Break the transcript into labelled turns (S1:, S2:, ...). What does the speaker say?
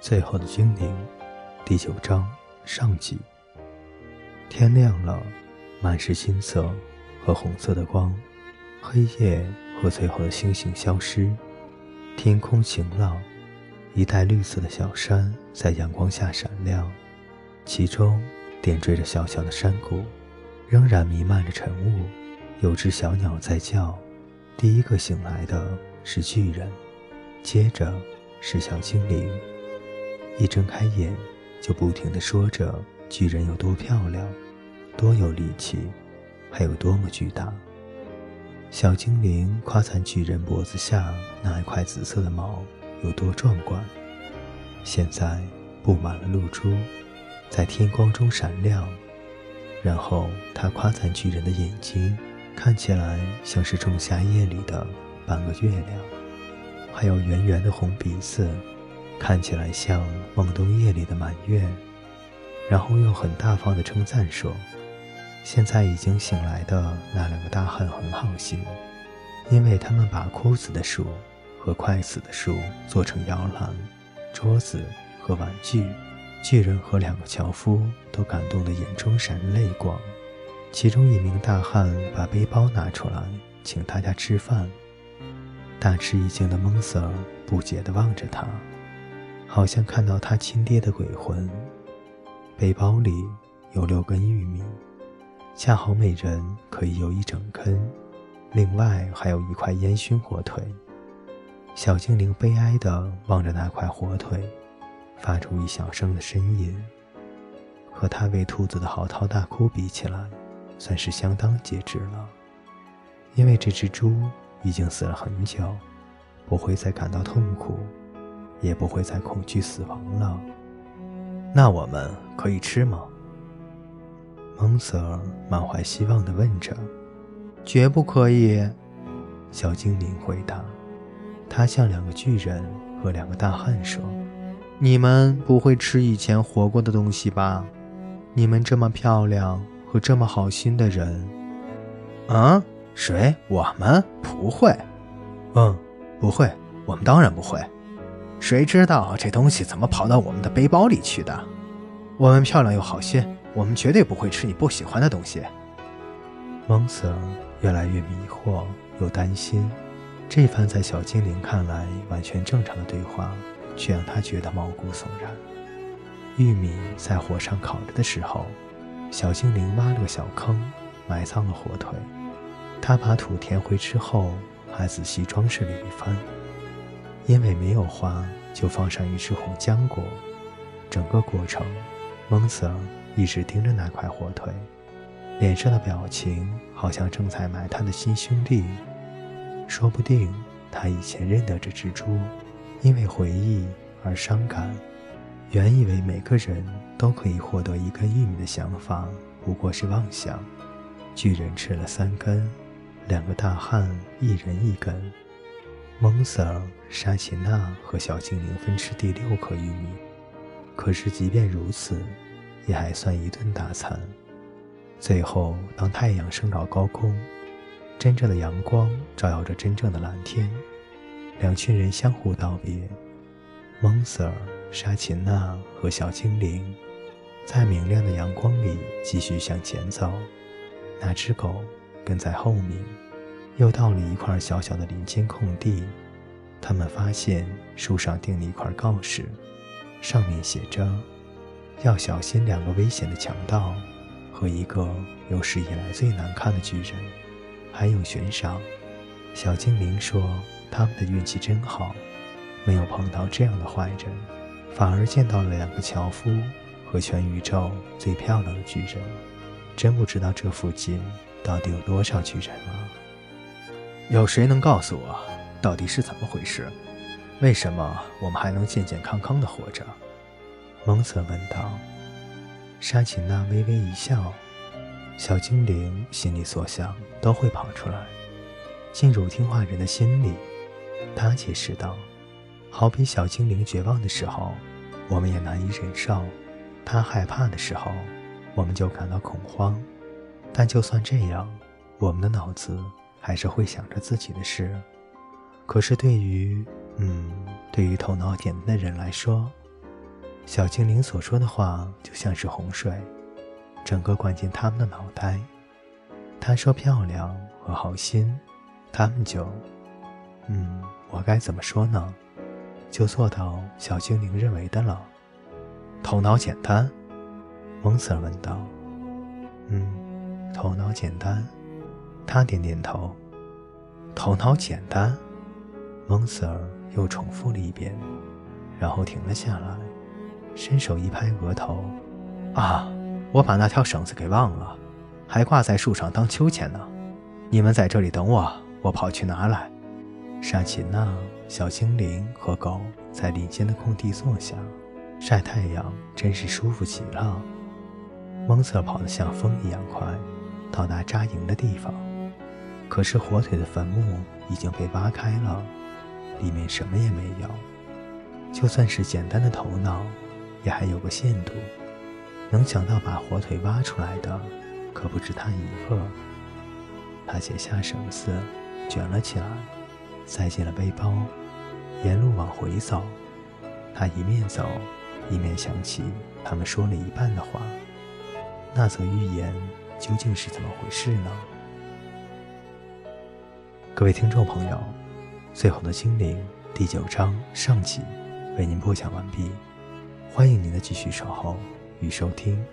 S1: 最后的精灵，第九章上集。天亮了，满是金色和红色的光，黑夜和最后的星星消失，天空晴朗，一带绿色的小山在阳光下闪亮，其中点缀着小小的山谷，仍然弥漫着晨雾。有只小鸟在叫，第一个醒来的是巨人，接着是小精灵。一睁开眼，就不停地说着巨人有多漂亮，多有力气，还有多么巨大。小精灵夸赞巨人脖子下那一块紫色的毛有多壮观，现在布满了露珠，在天光中闪亮。然后他夸赞巨人的眼睛看起来像是仲夏夜里的半个月亮，还有圆圆的红鼻子。看起来像梦冬夜里的满月，然后又很大方的称赞说：“现在已经醒来的那两个大汉很好心，因为他们把枯死的树和快死的树做成摇篮、桌子和玩具。”巨人和两个樵夫都感动得眼中闪泪光。其中一名大汉把背包拿出来，请大家吃饭。大吃一惊的蒙瑟尔不解地望着他。好像看到他亲爹的鬼魂。背包里有六根玉米，恰好每人可以有一整根。另外还有一块烟熏火腿。小精灵悲哀地望着那块火腿，发出一小声的呻吟。和他喂兔子的嚎啕大哭比起来，算是相当节制了。因为这只猪已经死了很久，不会再感到痛苦。也不会再恐惧死亡了。那我们可以吃吗？蒙瑟尔满怀希望地问着。
S2: 绝不可以，
S1: 小精灵回答。他向两个巨人和两个大汉说：“
S2: 你们不会吃以前活过的东西吧？你们这么漂亮和这么好心的人。”
S3: 啊，谁？我们不会。
S1: 嗯，不会。我们当然不会。
S3: 谁知道这东西怎么跑到我们的背包里去的？
S1: 我们漂亮又好心，我们绝对不会吃你不喜欢的东西。蒙瑟越来越迷惑又担心，这番在小精灵看来完全正常的对话，却让他觉得毛骨悚然。玉米在火上烤着的时候，小精灵挖了个小坑，埋葬了火腿。他把土填回之后，还仔细装饰了一番。因为没有花，就放上一只红浆果。整个过程，蒙瑟一直盯着那块火腿，脸上的表情好像正在埋他的新兄弟。说不定他以前认得这只猪，因为回忆而伤感。原以为每个人都可以获得一根玉米的想法，不过是妄想。巨人吃了三根，两个大汉一人一根。蒙 sir、沙奇娜和小精灵分吃第六颗玉米，可是即便如此，也还算一顿大餐。最后，当太阳升到高空，真正的阳光照耀着真正的蓝天，两群人相互道别。蒙 sir、沙奇娜和小精灵在明亮的阳光里继续向前走，那只狗跟在后面。又到了一块小小的林间空地，他们发现树上钉了一块告示，上面写着：“要小心两个危险的强盗和一个有史以来最难看的巨人，还有悬赏。”小精灵说：“他们的运气真好，没有碰到这样的坏人，反而见到了两个樵夫和全宇宙最漂亮的巨人。真不知道这附近到底有多少巨人啊！”
S3: 有谁能告诉我，到底是怎么回事？为什么我们还能健健康康的活着？
S1: 蒙瑟问道。沙琴娜微微一笑，小精灵心里所想都会跑出来，进入听话人的心里。他解释道：“好比小精灵绝望的时候，我们也难以忍受；他害怕的时候，我们就感到恐慌。但就算这样，我们的脑子……”还是会想着自己的事，可是对于，嗯，对于头脑简单的人来说，
S2: 小精灵所说的话就像是洪水，整个灌进他们的脑袋。他说漂亮和好心，他们就……嗯，我该怎么说呢？就做到小精灵认为的了。头脑简单，蒙瑟尔问道。嗯，头脑简单。他点点头。头脑简单，蒙瑟尔又重复了一遍，然后停了下来，伸手一拍额头：“啊，我把那条绳子给忘了，还挂在树上当秋千呢。你们在这里等我，我跑去拿来。”沙琴娜、小精灵和狗在林间的空地坐下，晒太阳真是舒服极了。蒙瑟跑得像风一样快，到达扎营的地方。可是火腿的坟墓已经被挖开了，里面什么也没有。就算是简单的头脑，也还有个限度。能想到把火腿挖出来的，可不止他一个。他解下绳子，卷了起来，塞进了背包，沿路往回走。他一面走，一面想起他们说了一半的话。那则预言究竟是怎么回事呢？各位听众朋友，《最后的精灵》第九章上集为您播讲完毕，欢迎您的继续守候与收听。